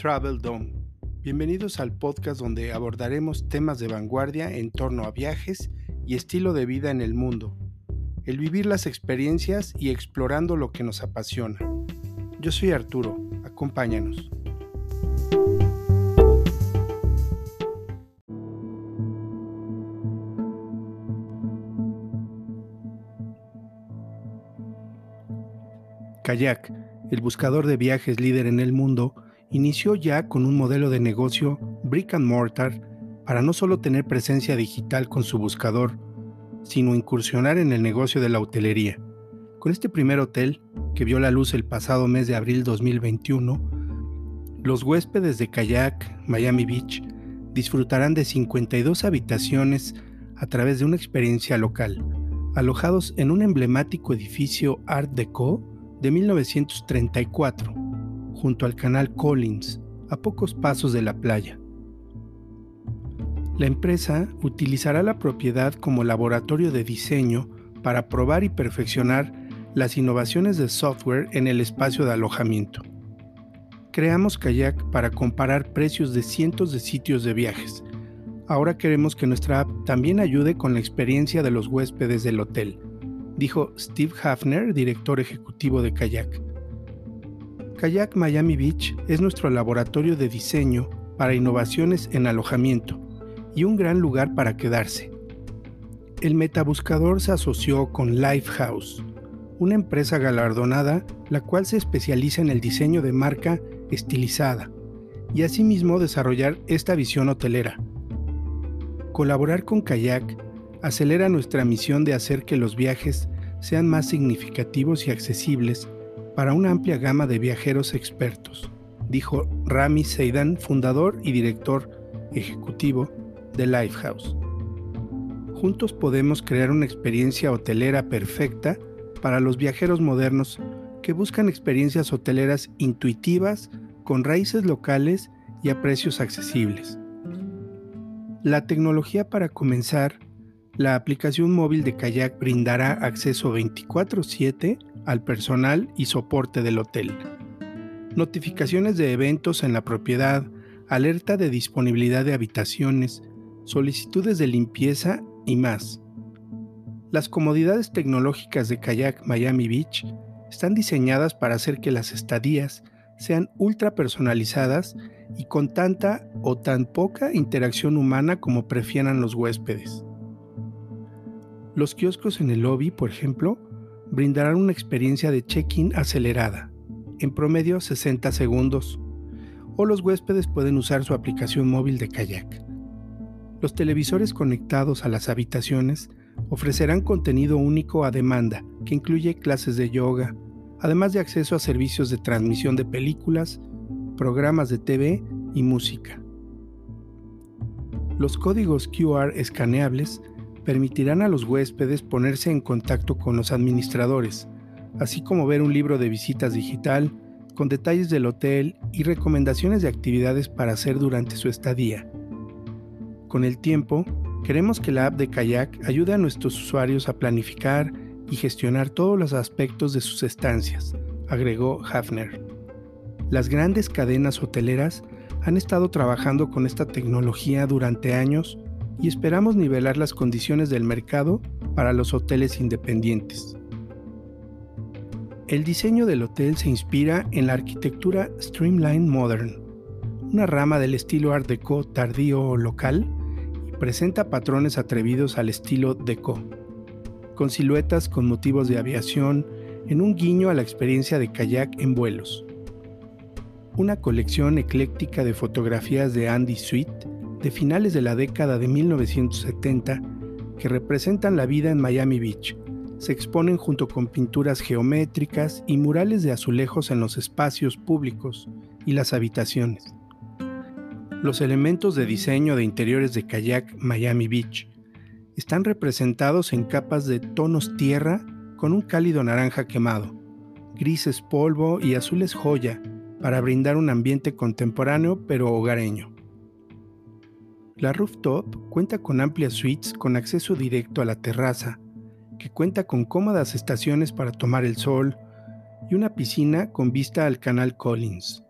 Travel Dome. Bienvenidos al podcast donde abordaremos temas de vanguardia en torno a viajes y estilo de vida en el mundo, el vivir las experiencias y explorando lo que nos apasiona. Yo soy Arturo, acompáñanos. Kayak, el buscador de viajes líder en el mundo, inició ya con un modelo de negocio brick and mortar para no solo tener presencia digital con su buscador, sino incursionar en el negocio de la hotelería. Con este primer hotel, que vio la luz el pasado mes de abril 2021, los huéspedes de Kayak Miami Beach disfrutarán de 52 habitaciones a través de una experiencia local, alojados en un emblemático edificio Art Deco de 1934, junto al canal Collins, a pocos pasos de la playa. La empresa utilizará la propiedad como laboratorio de diseño para probar y perfeccionar las innovaciones de software en el espacio de alojamiento. Creamos Kayak para comparar precios de cientos de sitios de viajes. Ahora queremos que nuestra app también ayude con la experiencia de los huéspedes del hotel dijo Steve Hafner, director ejecutivo de Kayak. Kayak Miami Beach es nuestro laboratorio de diseño para innovaciones en alojamiento y un gran lugar para quedarse. El metabuscador se asoció con Lifehouse, una empresa galardonada la cual se especializa en el diseño de marca estilizada y asimismo desarrollar esta visión hotelera. Colaborar con Kayak acelera nuestra misión de hacer que los viajes sean más significativos y accesibles para una amplia gama de viajeros expertos, dijo Rami Seidan, fundador y director ejecutivo de Lifehouse. Juntos podemos crear una experiencia hotelera perfecta para los viajeros modernos que buscan experiencias hoteleras intuitivas, con raíces locales y a precios accesibles. La tecnología para comenzar la aplicación móvil de Kayak brindará acceso 24/7 al personal y soporte del hotel. Notificaciones de eventos en la propiedad, alerta de disponibilidad de habitaciones, solicitudes de limpieza y más. Las comodidades tecnológicas de Kayak Miami Beach están diseñadas para hacer que las estadías sean ultra personalizadas y con tanta o tan poca interacción humana como prefieran los huéspedes. Los kioscos en el lobby, por ejemplo, brindarán una experiencia de check-in acelerada, en promedio 60 segundos, o los huéspedes pueden usar su aplicación móvil de kayak. Los televisores conectados a las habitaciones ofrecerán contenido único a demanda, que incluye clases de yoga, además de acceso a servicios de transmisión de películas, programas de TV y música. Los códigos QR escaneables permitirán a los huéspedes ponerse en contacto con los administradores, así como ver un libro de visitas digital con detalles del hotel y recomendaciones de actividades para hacer durante su estadía. Con el tiempo, queremos que la app de Kayak ayude a nuestros usuarios a planificar y gestionar todos los aspectos de sus estancias, agregó Hafner. Las grandes cadenas hoteleras han estado trabajando con esta tecnología durante años y esperamos nivelar las condiciones del mercado para los hoteles independientes. El diseño del hotel se inspira en la arquitectura Streamline Modern, una rama del estilo Art Deco tardío local y presenta patrones atrevidos al estilo Deco, con siluetas con motivos de aviación en un guiño a la experiencia de kayak en vuelos. Una colección ecléctica de fotografías de Andy Sweet de finales de la década de 1970 que representan la vida en Miami Beach. Se exponen junto con pinturas geométricas y murales de azulejos en los espacios públicos y las habitaciones. Los elementos de diseño de interiores de Kayak Miami Beach están representados en capas de tonos tierra con un cálido naranja quemado, grises polvo y azules joya para brindar un ambiente contemporáneo pero hogareño. La rooftop cuenta con amplias suites con acceso directo a la terraza, que cuenta con cómodas estaciones para tomar el sol y una piscina con vista al canal Collins.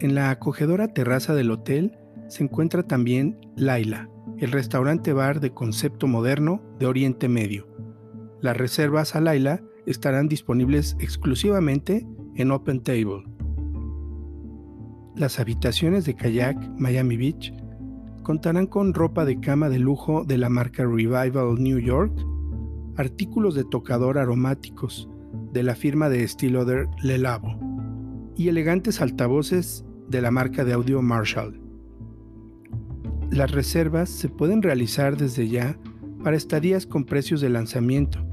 En la acogedora terraza del hotel se encuentra también Laila, el restaurante bar de concepto moderno de Oriente Medio. Las reservas a Laila estarán disponibles exclusivamente en Open Table. Las habitaciones de kayak Miami Beach contarán con ropa de cama de lujo de la marca Revival New York, artículos de tocador aromáticos de la firma de estilo de Lelabo y elegantes altavoces de la marca de audio Marshall. Las reservas se pueden realizar desde ya para estadías con precios de lanzamiento.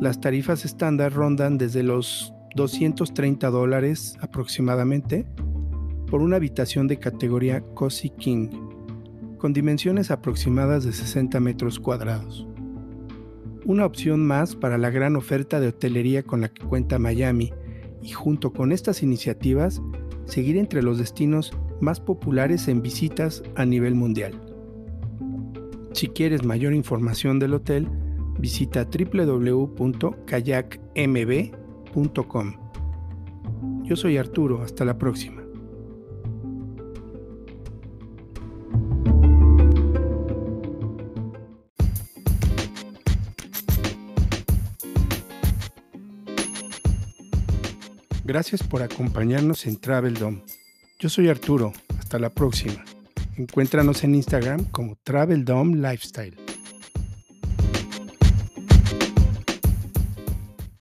Las tarifas estándar rondan desde los 230 dólares aproximadamente por una habitación de categoría Cozy King, con dimensiones aproximadas de 60 metros cuadrados. Una opción más para la gran oferta de hotelería con la que cuenta Miami y junto con estas iniciativas seguir entre los destinos más populares en visitas a nivel mundial. Si quieres mayor información del hotel, visita www.kayakmb.com. Yo soy Arturo, hasta la próxima. Gracias por acompañarnos en Travel Dome. Yo soy Arturo, hasta la próxima. Encuéntranos en Instagram como Travel Dome Lifestyle.